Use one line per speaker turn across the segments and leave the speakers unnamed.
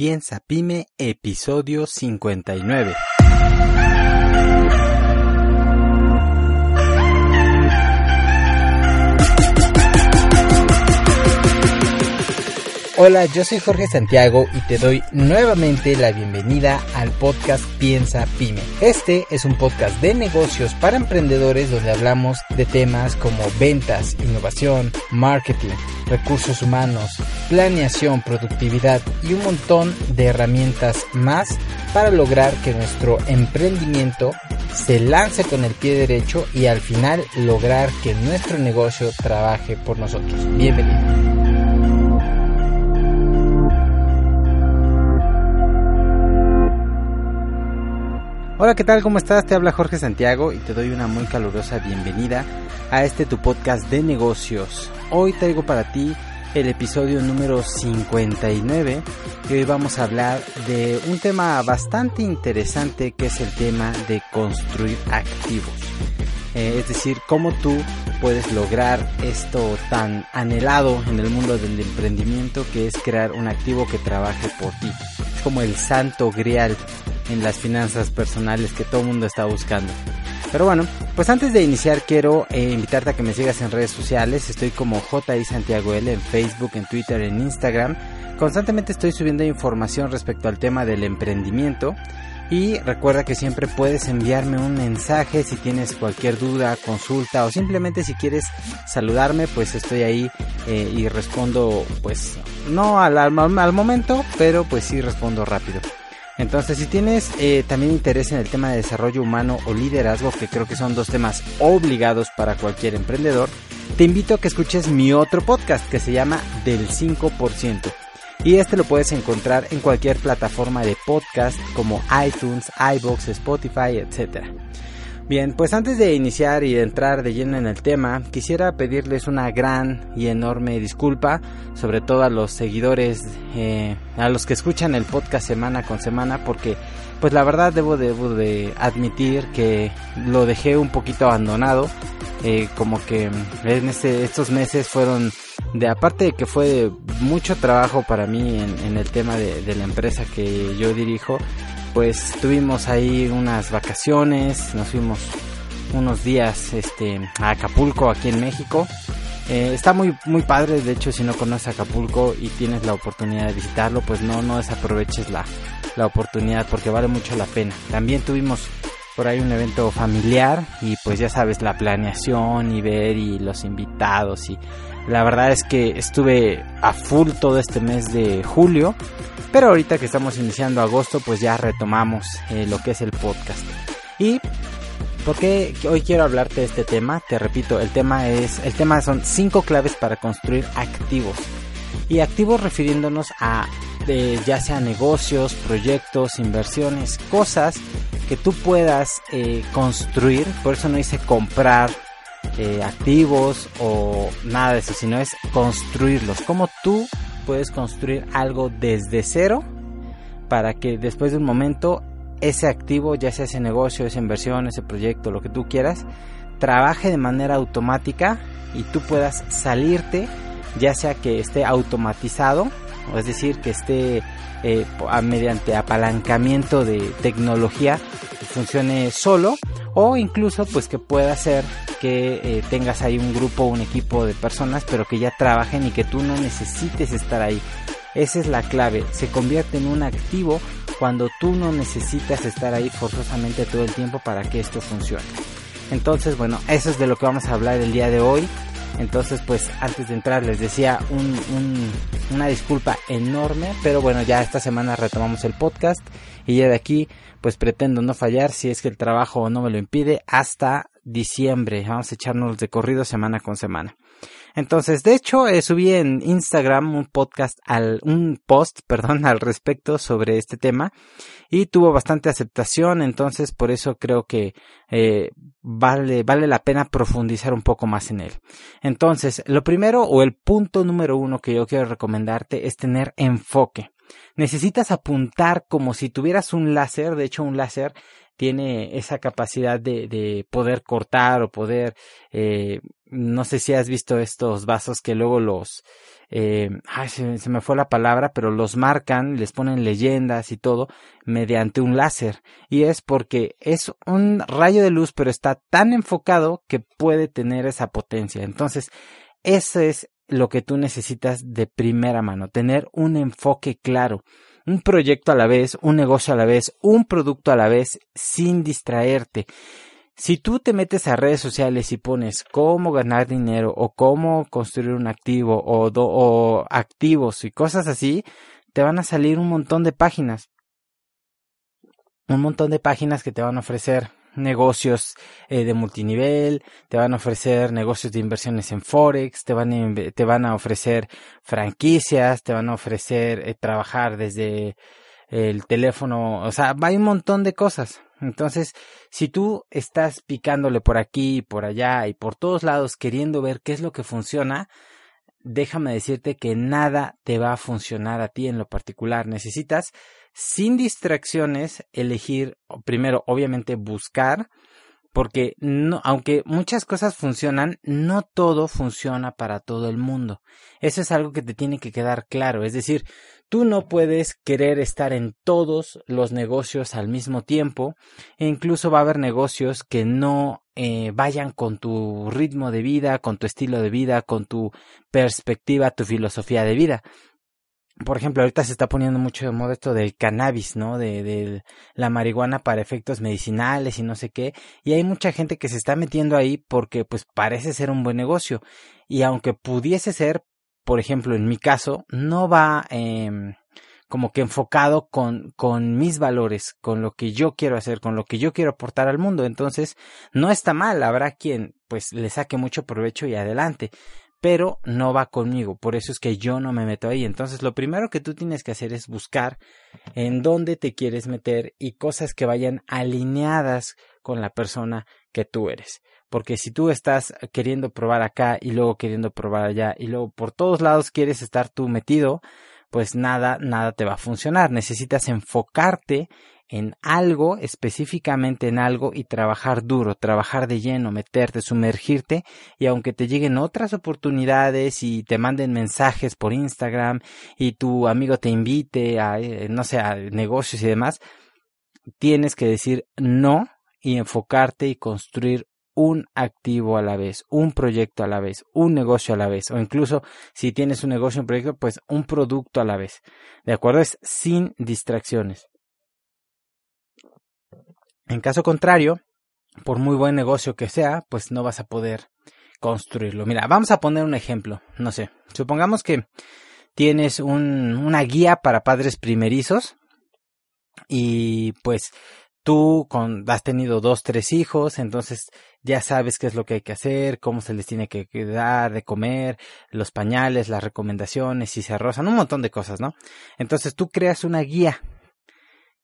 Piensa Pyme, episodio 59. Hola, yo soy Jorge Santiago y te doy nuevamente la bienvenida al podcast Piensa Pyme. Este es un podcast de negocios para emprendedores donde hablamos de temas como ventas, innovación, marketing, recursos humanos, planeación, productividad y un montón de herramientas más para lograr que nuestro emprendimiento se lance con el pie derecho y al final lograr que nuestro negocio trabaje por nosotros. Bienvenido. Hola, ¿qué tal? ¿Cómo estás? Te habla Jorge Santiago y te doy una muy calurosa bienvenida a este tu podcast de negocios. Hoy traigo para ti el episodio número 59 y hoy vamos a hablar de un tema bastante interesante que es el tema de construir activos. Eh, es decir, cómo tú puedes lograr esto tan anhelado en el mundo del emprendimiento que es crear un activo que trabaje por ti. Como el santo grial en las finanzas personales que todo el mundo está buscando. Pero bueno, pues antes de iniciar quiero eh, invitarte a que me sigas en redes sociales. Estoy como JI Santiago L en Facebook, en Twitter, en Instagram. Constantemente estoy subiendo información respecto al tema del emprendimiento. Y recuerda que siempre puedes enviarme un mensaje si tienes cualquier duda, consulta o simplemente si quieres saludarme, pues estoy ahí eh, y respondo pues no al, al, momento, pero pues sí respondo rápido. Entonces, si tienes eh, también interés en el tema de desarrollo humano o liderazgo, que creo que son dos temas obligados para cualquier emprendedor, te invito a que escuches mi otro podcast que se llama Del 5%. Y este lo puedes encontrar en cualquier plataforma de podcast como iTunes, iBox, Spotify, etc. Bien, pues antes de iniciar y entrar de lleno en el tema, quisiera pedirles una gran y enorme disculpa, sobre todo a los seguidores, eh, a los que escuchan el podcast semana con semana, porque pues la verdad debo, debo de admitir que lo dejé un poquito abandonado, eh, como que en este, estos meses fueron de aparte de que fue mucho trabajo para mí en, el tema de, de la empresa que yo dirijo, pues tuvimos ahí unas vacaciones, nos fuimos unos días este, a Acapulco aquí en México. Eh, está muy muy padre, de hecho si no conoces Acapulco y tienes la oportunidad de visitarlo, pues no, no desaproveches la, la oportunidad porque vale mucho la pena. También tuvimos por ahí un evento familiar y pues ya sabes la planeación y ver y los invitados y la verdad es que estuve a full todo este mes de julio pero ahorita que estamos iniciando agosto, pues ya retomamos eh, lo que es el podcast. Y porque hoy quiero hablarte de este tema, te repito, el tema es, el tema son cinco claves para construir activos. Y activos refiriéndonos a ya sea negocios, proyectos, inversiones, cosas que tú puedas eh, construir. Por eso no dice comprar eh, activos o nada de eso, sino es construirlos. Como tú puedes construir algo desde cero para que después de un momento ese activo, ya sea ese negocio, esa inversión, ese proyecto, lo que tú quieras, trabaje de manera automática y tú puedas salirte, ya sea que esté automatizado, o es decir, que esté eh, mediante apalancamiento de tecnología, funcione solo, o incluso pues que pueda ser que eh, tengas ahí un grupo, un equipo de personas, pero que ya trabajen y que tú no necesites estar ahí. Esa es la clave, se convierte en un activo cuando tú no necesitas estar ahí forzosamente todo el tiempo para que esto funcione. Entonces, bueno, eso es de lo que vamos a hablar el día de hoy. Entonces, pues antes de entrar les decía una disculpa enorme, pero bueno, ya esta semana retomamos el podcast y ya de aquí, pues pretendo no fallar si es que el trabajo no me lo impide hasta diciembre. Vamos a echarnos de corrido semana con semana. Entonces, de hecho, eh, subí en Instagram un podcast al, un post, perdón, al respecto sobre este tema y tuvo bastante aceptación, entonces por eso creo que eh, vale, vale la pena profundizar un poco más en él. Entonces, lo primero o el punto número uno que yo quiero recomendarte es tener enfoque. necesitas apuntar como si tuvieras un láser, de hecho un láser tiene esa capacidad de, de poder cortar o poder, eh, no sé si has visto estos vasos que luego los, eh, se, me fue la palabra, pero los marcan, les ponen leyendas y todo mediante un láser. Y es porque es un rayo de luz, pero está tan enfocado que puede tener esa potencia. Entonces, eso es lo que tú necesitas de primera mano, tener un enfoque claro un proyecto a la vez, un negocio a la vez, un producto a la vez, sin distraerte. Si tú te metes a redes sociales y pones cómo ganar dinero o cómo construir un activo o, o activos y cosas así, te van a salir un montón de páginas. Un montón de páginas que te van a ofrecer negocios eh, de multinivel, te van a ofrecer negocios de inversiones en Forex, te van a, te van a ofrecer franquicias, te van a ofrecer eh, trabajar desde el teléfono, o sea, hay un montón de cosas. Entonces, si tú estás picándole por aquí por allá y por todos lados queriendo ver qué es lo que funciona, déjame decirte que nada te va a funcionar a ti en lo particular. Necesitas sin distracciones, elegir, primero, obviamente, buscar, porque no, aunque muchas cosas funcionan, no todo funciona para todo el mundo. Eso es algo que te tiene que quedar claro. Es decir, tú no puedes querer estar en todos los negocios al mismo tiempo, e incluso va a haber negocios que no eh, vayan con tu ritmo de vida, con tu estilo de vida, con tu perspectiva, tu filosofía de vida por ejemplo, ahorita se está poniendo mucho de moda esto del cannabis, ¿no? De, de, la marihuana para efectos medicinales y no sé qué. Y hay mucha gente que se está metiendo ahí porque pues parece ser un buen negocio. Y aunque pudiese ser, por ejemplo, en mi caso, no va eh, como que enfocado con, con mis valores, con lo que yo quiero hacer, con lo que yo quiero aportar al mundo. Entonces, no está mal, habrá quien pues le saque mucho provecho y adelante pero no va conmigo, por eso es que yo no me meto ahí. Entonces, lo primero que tú tienes que hacer es buscar en dónde te quieres meter y cosas que vayan alineadas con la persona que tú eres. Porque si tú estás queriendo probar acá y luego queriendo probar allá y luego por todos lados quieres estar tú metido, pues nada, nada te va a funcionar. Necesitas enfocarte en algo, específicamente en algo y trabajar duro, trabajar de lleno, meterte, sumergirte y aunque te lleguen otras oportunidades y te manden mensajes por Instagram y tu amigo te invite a, eh, no sé, a negocios y demás, tienes que decir no y enfocarte y construir un activo a la vez, un proyecto a la vez, un negocio a la vez, o incluso si tienes un negocio, un proyecto, pues un producto a la vez. ¿De acuerdo? Es sin distracciones. En caso contrario, por muy buen negocio que sea, pues no vas a poder construirlo. Mira, vamos a poner un ejemplo. No sé, supongamos que tienes un, una guía para padres primerizos y pues tú con, has tenido dos, tres hijos, entonces ya sabes qué es lo que hay que hacer, cómo se les tiene que dar de comer, los pañales, las recomendaciones, si se rozan, un montón de cosas, ¿no? Entonces tú creas una guía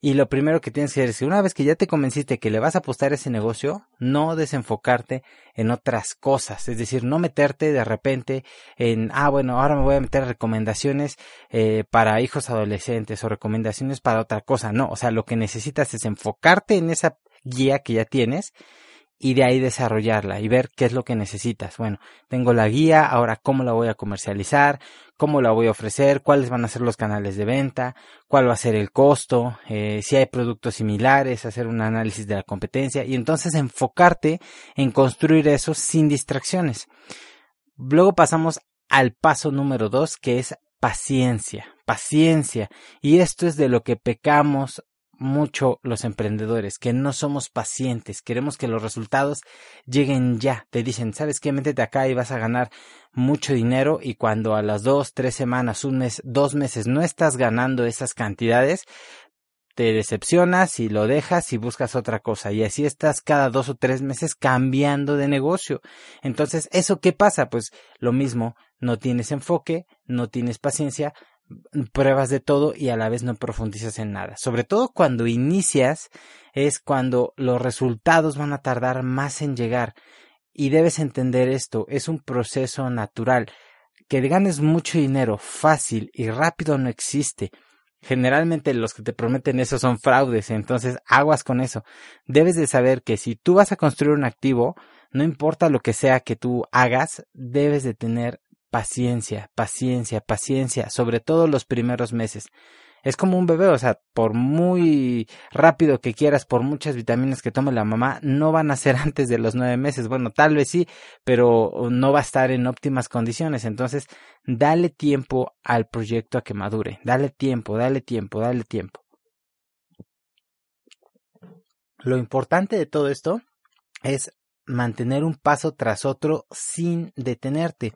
y lo primero que tienes que hacer es que una vez que ya te convenciste que le vas a apostar a ese negocio, no desenfocarte en otras cosas. Es decir, no meterte de repente en, ah, bueno, ahora me voy a meter recomendaciones eh, para hijos adolescentes o recomendaciones para otra cosa. No, o sea, lo que necesitas es enfocarte en esa guía que ya tienes y de ahí desarrollarla y ver qué es lo que necesitas. Bueno, tengo la guía, ahora cómo la voy a comercializar, cómo la voy a ofrecer, cuáles van a ser los canales de venta, cuál va a ser el costo, eh, si hay productos similares, hacer un análisis de la competencia y entonces enfocarte en construir eso sin distracciones. Luego pasamos al paso número dos que es paciencia, paciencia. Y esto es de lo que pecamos mucho los emprendedores, que no somos pacientes, queremos que los resultados lleguen ya. Te dicen, ¿sabes qué? Métete acá y vas a ganar mucho dinero y cuando a las dos, tres semanas, un mes, dos meses no estás ganando esas cantidades, te decepcionas y lo dejas y buscas otra cosa y así estás cada dos o tres meses cambiando de negocio. Entonces, ¿eso qué pasa? Pues lo mismo, no tienes enfoque, no tienes paciencia, pruebas de todo y a la vez no profundizas en nada. Sobre todo cuando inicias es cuando los resultados van a tardar más en llegar. Y debes entender esto, es un proceso natural. Que ganes mucho dinero fácil y rápido no existe. generalmente los que te prometen eso son fraudes, entonces aguas con eso. Debes de saber que si tú vas a construir un activo, no importa lo que sea que tú hagas, debes de tener paciencia, paciencia, paciencia, sobre todo los primeros meses es como un bebé, o sea, por muy rápido que quieras, por muchas vitaminas que tome la mamá, no van a ser antes de los nueve meses. Bueno, tal vez sí, pero no va a estar en óptimas condiciones. Entonces, dale tiempo al proyecto a que madure. Dale tiempo, dale tiempo, dale tiempo. Lo importante de todo esto es mantener un paso tras otro sin detenerte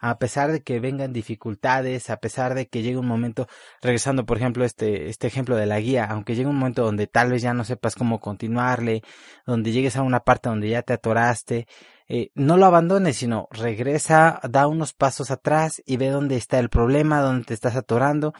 a pesar de que vengan dificultades, a pesar de que llegue un momento, regresando por ejemplo este, este ejemplo de la guía, aunque llegue un momento donde tal vez ya no sepas cómo continuarle, donde llegues a una parte donde ya te atoraste, eh, no lo abandones, sino regresa, da unos pasos atrás y ve dónde está el problema, dónde te estás atorando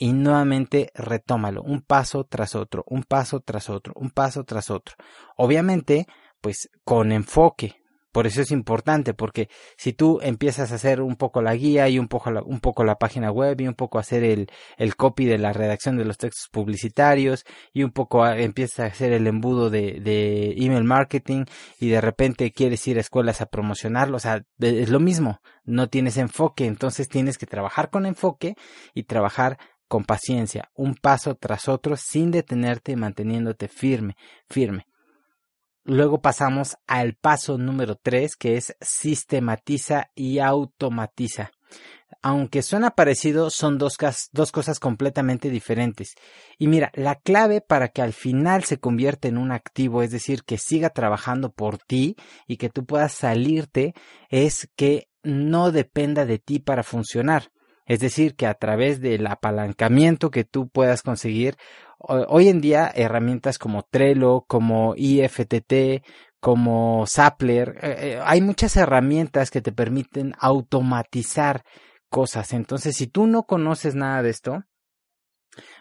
y nuevamente retómalo, un paso tras otro, un paso tras otro, un paso tras otro. Obviamente, pues con enfoque, por eso es importante, porque si tú empiezas a hacer un poco la guía y un poco la, un poco la página web y un poco hacer el, el copy de la redacción de los textos publicitarios y un poco empiezas a hacer el embudo de, de email marketing y de repente quieres ir a escuelas a promocionarlo, o sea, es lo mismo, no tienes enfoque, entonces tienes que trabajar con enfoque y trabajar con paciencia, un paso tras otro sin detenerte y manteniéndote firme, firme. Luego pasamos al paso número 3, que es sistematiza y automatiza. Aunque suena parecido, son dos, dos, cosas completamente diferentes. Y mira, la clave para que al final se convierta en un activo, es decir, que siga trabajando por ti y que tú puedas salirte, es que no dependa de ti para funcionar. Es decir, que a través del apalancamiento que tú puedas conseguir, hoy en día herramientas como Trello, como IFTT, como Sapler, eh, eh, hay muchas herramientas que te permiten automatizar cosas. Entonces, si tú no conoces nada de esto,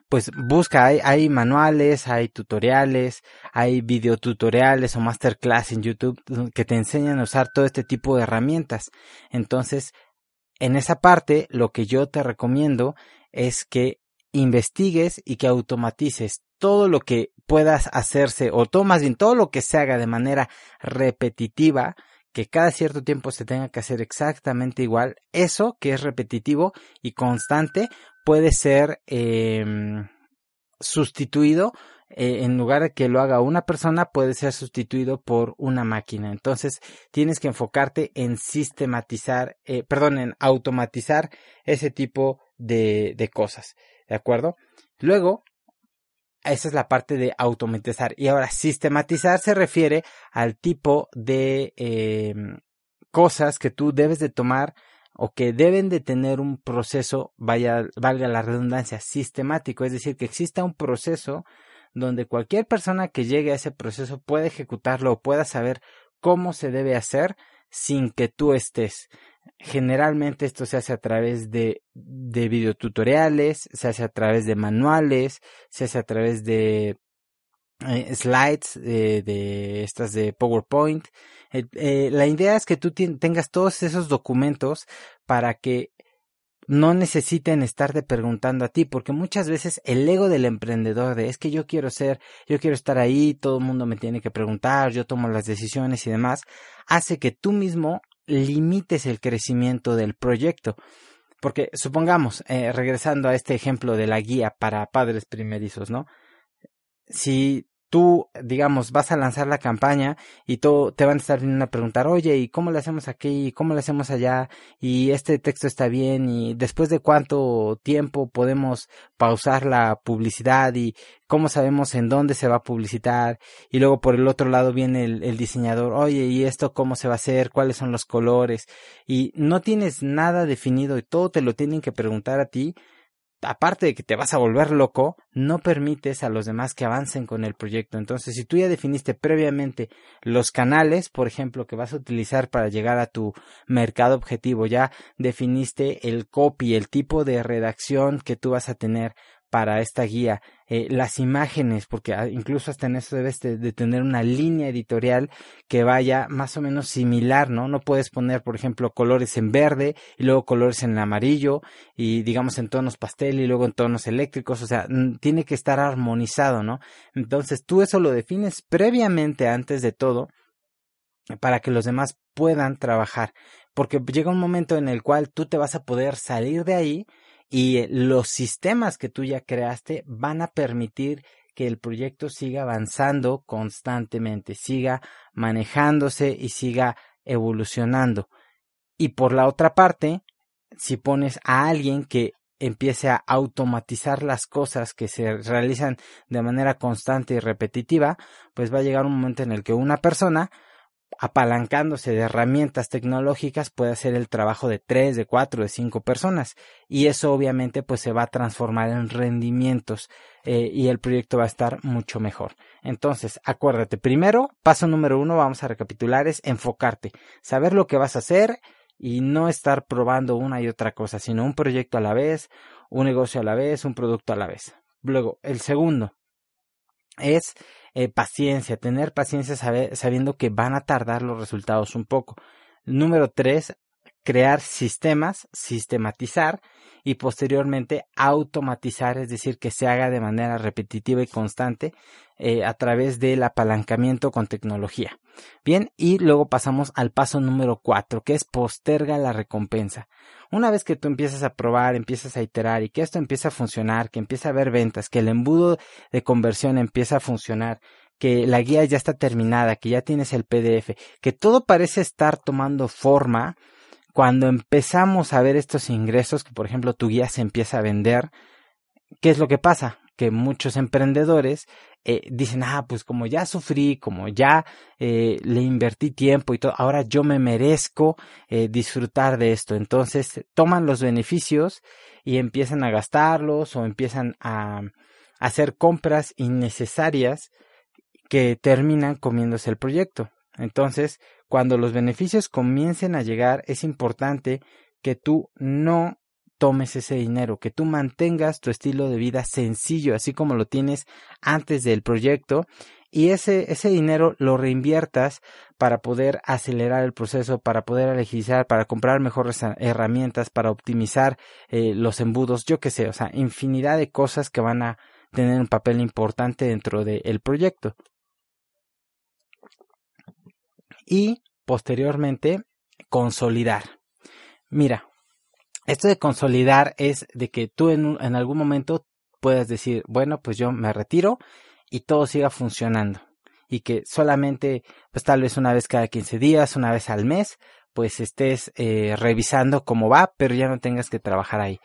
pues busca, hay, hay, manuales, hay tutoriales, hay videotutoriales o masterclass en YouTube que te enseñan a usar todo este tipo de herramientas. Entonces, en esa parte, lo que yo te recomiendo es que investigues y que automatices todo lo que puedas hacerse o todo más bien todo lo que se haga de manera repetitiva que cada cierto tiempo se tenga que hacer exactamente igual eso que es repetitivo y constante puede ser em, sustituido eh, en lugar de que lo haga una persona, puede ser sustituido por una máquina. Entonces, tienes que enfocarte en sistematizar, eh, perdón, en automatizar ese tipo de, de cosas. ¿De acuerdo? Luego, esa es la parte de automatizar. Y ahora, sistematizar se refiere al tipo de eh, cosas que tú debes de tomar o que deben de tener un proceso, vaya, valga la redundancia, sistemático. Es decir, que exista un proceso donde cualquier persona que llegue a ese proceso pueda ejecutarlo o pueda saber cómo se debe hacer sin que tú estés. Generalmente esto se hace a través de, de videotutoriales, se hace a través de manuales, se hace a través de eh, slides eh, de estas de PowerPoint. Eh, la idea es que tú tengas todos esos documentos para que no necesiten estarte preguntando a ti, porque muchas veces el ego del emprendedor de es que yo quiero ser, yo quiero estar ahí, todo el mundo me tiene que preguntar, yo tomo las decisiones y demás, hace que tú mismo limites el crecimiento del proyecto. Porque supongamos, eh, regresando a este ejemplo de la guía para padres primerizos, ¿no? Si tú, digamos, vas a lanzar la campaña y todo, te van a estar viniendo a preguntar, oye, ¿y cómo le hacemos aquí? ¿Y cómo le hacemos allá? ¿Y este texto está bien? ¿Y después de cuánto tiempo podemos pausar la publicidad? ¿Y cómo sabemos en dónde se va a publicitar? Y luego por el otro lado viene el, el diseñador, oye, ¿y esto cómo se va a hacer? ¿Cuáles son los colores? Y no tienes nada definido y todo te lo tienen que preguntar a ti aparte de que te vas a volver loco, no permites a los demás que avancen con el proyecto. Entonces, si tú ya definiste previamente los canales, por ejemplo, que vas a utilizar para llegar a tu mercado objetivo, ya definiste el copy, el tipo de redacción que tú vas a tener para esta guía, eh, las imágenes, porque ah, incluso hasta en eso debes de, tener una línea editorial que vaya más o menos similar, ¿no? No puedes poner, por ejemplo, colores en verde y luego colores en amarillo y digamos en tonos pastel y luego en tonos eléctricos, o sea, tiene que estar armonizado, ¿no? Entonces tú eso lo defines previamente antes de todo para que los demás puedan trabajar, porque llega un momento en el cual tú te vas a poder salir de ahí y eh, los sistemas que tú ya creaste van a permitir que el proyecto siga avanzando constantemente, siga manejándose y siga evolucionando. Y por la otra parte, si pones a alguien que empiece a automatizar las cosas que se realizan de manera constante y repetitiva, pues va a llegar un momento en el que una persona apalancándose de herramientas tecnológicas puede hacer el trabajo de tres, de cuatro, de cinco personas y eso obviamente pues se va a transformar en rendimientos eh, y el proyecto va a estar mucho mejor. Entonces, acuérdate, primero, paso número uno, vamos a recapitular, es enfocarte, saber lo que vas a hacer y no estar probando una y otra cosa, sino un proyecto a la vez, un negocio a la vez, un producto a la vez. Luego, el segundo es eh, paciencia, tener paciencia sabiendo que van a tardar los resultados un poco. Número tres, crear sistemas, sistematizar y posteriormente automatizar, es decir, que se haga de manera repetitiva y constante eh, a través del apalancamiento con tecnología. Bien, y luego pasamos al paso número cuatro, que es posterga la recompensa. Una vez que tú empiezas a probar, empiezas a iterar y que esto empieza a funcionar, que empieza a haber ventas, que el embudo de conversión empieza a funcionar, que la guía ya está terminada, que ya tienes el PDF, que todo parece estar tomando forma, cuando empezamos a ver estos ingresos, que por ejemplo tu guía se empieza a vender, ¿qué es lo que pasa? Que muchos emprendedores eh, dicen, ah, pues como ya sufrí, como ya eh, le invertí tiempo y todo, ahora yo me merezco eh, disfrutar de esto. Entonces toman los beneficios y empiezan a gastarlos o empiezan a hacer compras innecesarias que terminan comiéndose el proyecto. Entonces, cuando los beneficios comiencen a llegar, es importante que tú no tomes ese dinero, que tú mantengas tu estilo de vida sencillo, así como lo tienes antes del proyecto, y ese, ese dinero lo reinviertas para poder acelerar el proceso, para poder agilizar, para comprar mejores herramientas, para optimizar eh, los embudos, yo qué sé, o sea, infinidad de cosas que van a tener un papel importante dentro del proyecto y posteriormente consolidar. Mira, esto de consolidar es de que tú en, en algún momento puedas decir, bueno, pues yo me retiro y todo siga funcionando y que solamente, pues tal vez una vez cada 15 días, una vez al mes, pues estés eh, revisando cómo va, pero ya no tengas que trabajar ahí.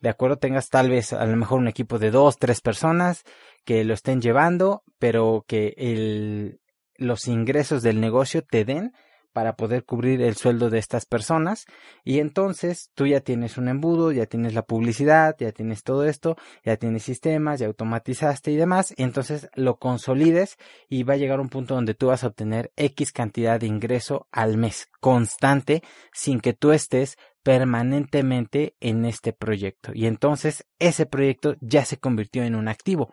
De acuerdo, tengas tal vez a lo mejor un equipo de dos, tres personas que lo estén llevando, pero que el, los ingresos del negocio te den para poder cubrir el sueldo de estas personas. Y entonces tú ya tienes un embudo, ya tienes la publicidad, ya tienes todo esto, ya tienes sistemas, ya automatizaste y demás, y entonces lo consolides y va a llegar un punto donde tú vas a obtener X cantidad de ingreso al mes constante sin que tú estés permanentemente en este proyecto. Y entonces ese proyecto ya se convirtió en un activo.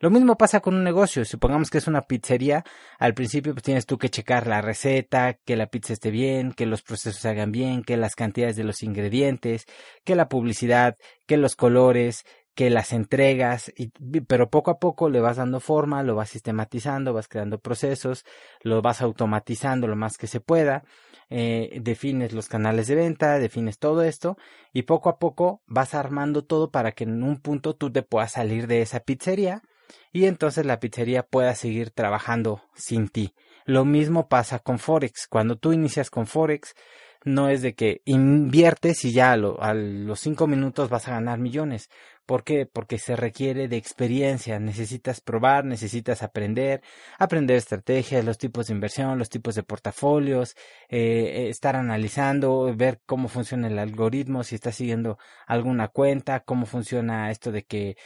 Lo mismo pasa con un negocio. Supongamos que es una pizzería. Al principio pues tienes tú que checar la receta, que la pizza esté bien, que los procesos se hagan bien, que las cantidades de los ingredientes, que la publicidad, que los colores, que las entregas, pero poco a poco le vas dando forma, lo vas sistematizando, vas creando procesos, lo vas automatizando lo más que se pueda, eh, defines los canales de venta, defines todo esto y poco a poco vas armando todo para que en un punto tú te puedas salir de esa pizzería y entonces la pizzería pueda seguir trabajando sin ti. Lo mismo pasa con Forex. Cuando tú inicias con Forex, no es de que inviertes y ya a, los cinco minutos vas a ganar millones. ¿Por qué? Porque se requiere de experiencia. Necesitas probar, necesitas aprender, aprender estrategias, los tipos de inversión, los tipos de portafolios, eh, estar analizando, ver cómo funciona el algoritmo, si estás siguiendo alguna cuenta, cómo funciona esto de que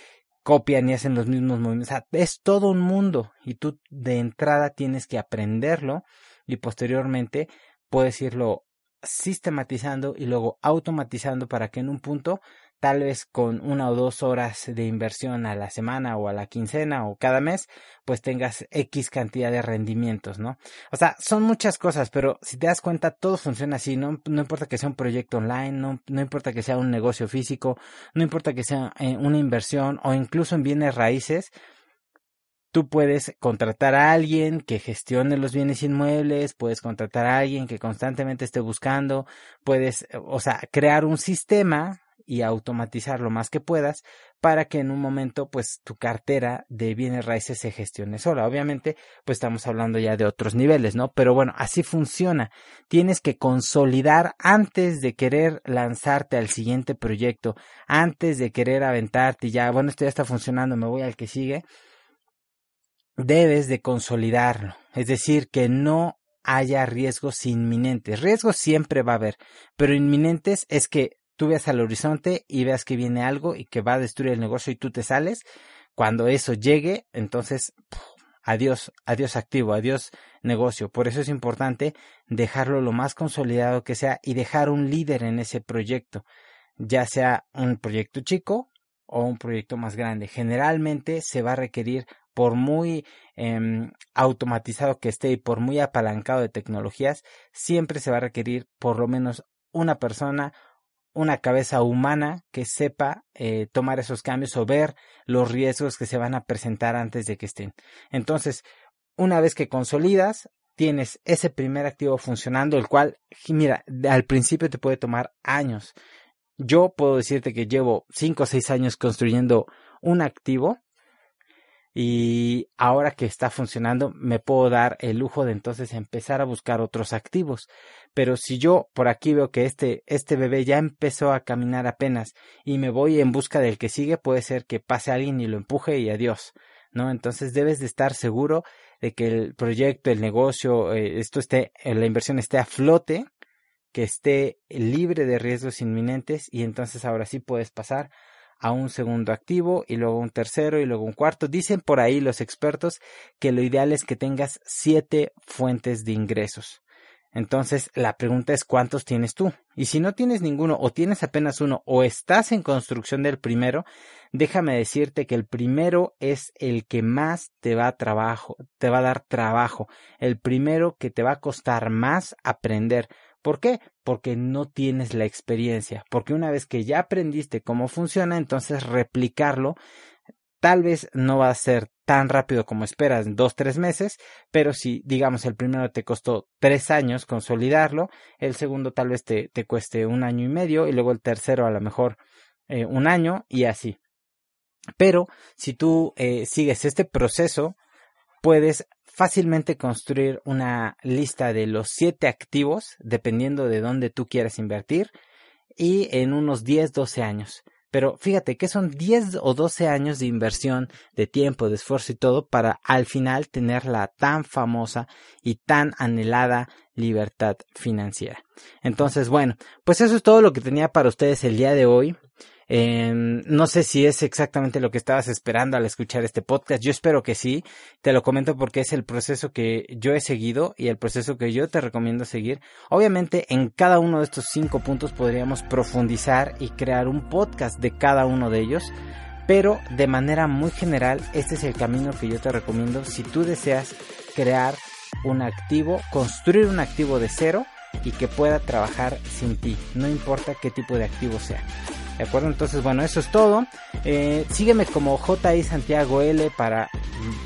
copian y hacen los mismos movimientos. Es todo un mundo y tú de entrada tienes que aprenderlo y posteriormente puedes irlo sistematizando y luego automatizando para que en un punto tal vez con una o dos horas de inversión a la semana o a la quincena o cada mes, pues tengas X cantidad de rendimientos, ¿no? O sea, son muchas cosas, pero si te das cuenta, todo funciona así, no, no importa que sea un proyecto online, no, no importa que sea un negocio físico, no importa que sea eh, una inversión o incluso en bienes raíces, Tú puedes contratar a alguien que gestione los bienes inmuebles, puedes contratar a alguien que constantemente esté buscando, puedes, o sea, crear un sistema y automatizar lo más que puedas para que en un momento pues tu cartera de bienes raíces se gestione sola. Obviamente pues estamos hablando ya de otros niveles, ¿no? Pero bueno, así funciona. Tienes que consolidar antes de querer lanzarte al siguiente proyecto, antes de querer aventarte y ya, bueno, esto ya está funcionando, me voy al que sigue debes de consolidarlo, es decir, que no haya riesgos inminentes. Riesgos siempre va a haber, pero inminentes es que tú veas al horizonte y veas que viene algo y que va a destruir el negocio y tú te sales. Cuando eso llegue, entonces, adiós, adiós activo, adiós negocio. Por eso es importante dejarlo lo más consolidado que sea y dejar un líder en ese proyecto, ya sea un proyecto chico o un proyecto más grande. Generalmente se va a requerir por muy em, automatizado que esté y por muy apalancado de tecnologías, siempre se va a requerir por lo menos una persona, una cabeza humana que sepa eh, tomar esos cambios o ver los riesgos que se van a presentar antes de que estén. Entonces, una vez que consolidas, tienes ese primer activo funcionando, el cual, mira, al principio te puede tomar años. Yo puedo decirte que llevo cinco o seis años construyendo un activo y ahora que está funcionando me puedo dar el lujo de entonces empezar a buscar otros activos. Pero si yo por aquí veo que este, este bebé ya empezó a caminar apenas y me voy en busca del que sigue, puede ser que pase alguien y lo empuje y adiós. ¿No? Entonces debes de estar seguro de que el proyecto, el negocio, eh, esto esté, eh, la inversión esté a flote, que esté libre de riesgos inminentes y entonces ahora sí puedes pasar a un segundo activo y luego un tercero y luego un cuarto. Dicen por ahí los expertos que lo ideal es que tengas siete fuentes de ingresos. Entonces, la pregunta es cuántos tienes tú. Y si no tienes ninguno o tienes apenas uno o estás en construcción del primero, déjame decirte que el primero es el que más te va a trabajo, te va a dar trabajo, el primero que te va a costar más aprender, ¿Por qué? Porque no tienes la experiencia, porque una vez que ya aprendiste cómo funciona, entonces replicarlo tal vez no va a ser tan rápido como esperas, dos, tres meses, pero si, digamos, el primero te costó tres años consolidarlo, el segundo tal vez te, te cueste un año y medio y luego el tercero a lo mejor eh, un año y así. Pero si tú eh, sigues este proceso, puedes fácilmente construir una lista de los siete activos, dependiendo de dónde tú quieras invertir, y en unos 10, 12 años. Pero fíjate que son 10 o 12 años de inversión, de tiempo, de esfuerzo y todo para al final tener la tan famosa y tan anhelada libertad financiera. Entonces, bueno, pues eso es todo lo que tenía para ustedes el día de hoy. Em, no sé si es exactamente lo que estabas esperando al escuchar este podcast. Yo espero que sí. Te lo comento porque es el proceso que yo he seguido y el proceso que yo te recomiendo seguir. Obviamente en cada uno de estos cinco puntos podríamos profundizar y crear un podcast de cada uno de ellos. Pero de manera muy general, este es el camino que yo te recomiendo si tú deseas crear un activo, construir un activo de cero y que pueda trabajar sin ti, no importa qué tipo de activo sea. ¿De acuerdo? Entonces, bueno, eso es todo. Eh, sígueme como JI Santiago L para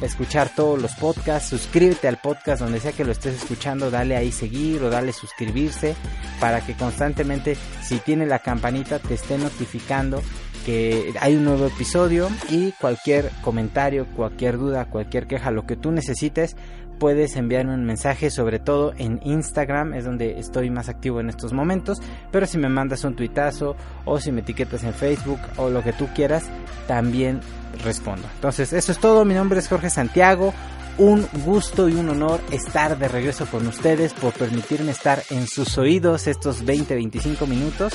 escuchar todos los podcasts. Suscríbete al podcast donde sea que lo estés escuchando. Dale ahí seguir o dale suscribirse para que constantemente, si tiene la campanita, te esté notificando que hay un nuevo episodio y cualquier comentario, cualquier duda, cualquier queja, lo que tú necesites, puedes enviarme un mensaje, sobre todo en Instagram, es donde estoy más activo en estos momentos, pero si me mandas un tuitazo o si me etiquetas en Facebook o lo que tú quieras, también respondo. Entonces, eso es todo, mi nombre es Jorge Santiago, un gusto y un honor estar de regreso con ustedes por permitirme estar en sus oídos estos 20-25 minutos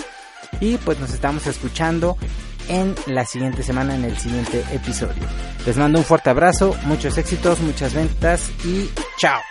y pues nos estamos escuchando en la siguiente semana, en el siguiente episodio. Les mando un fuerte abrazo, muchos éxitos, muchas ventas y chao.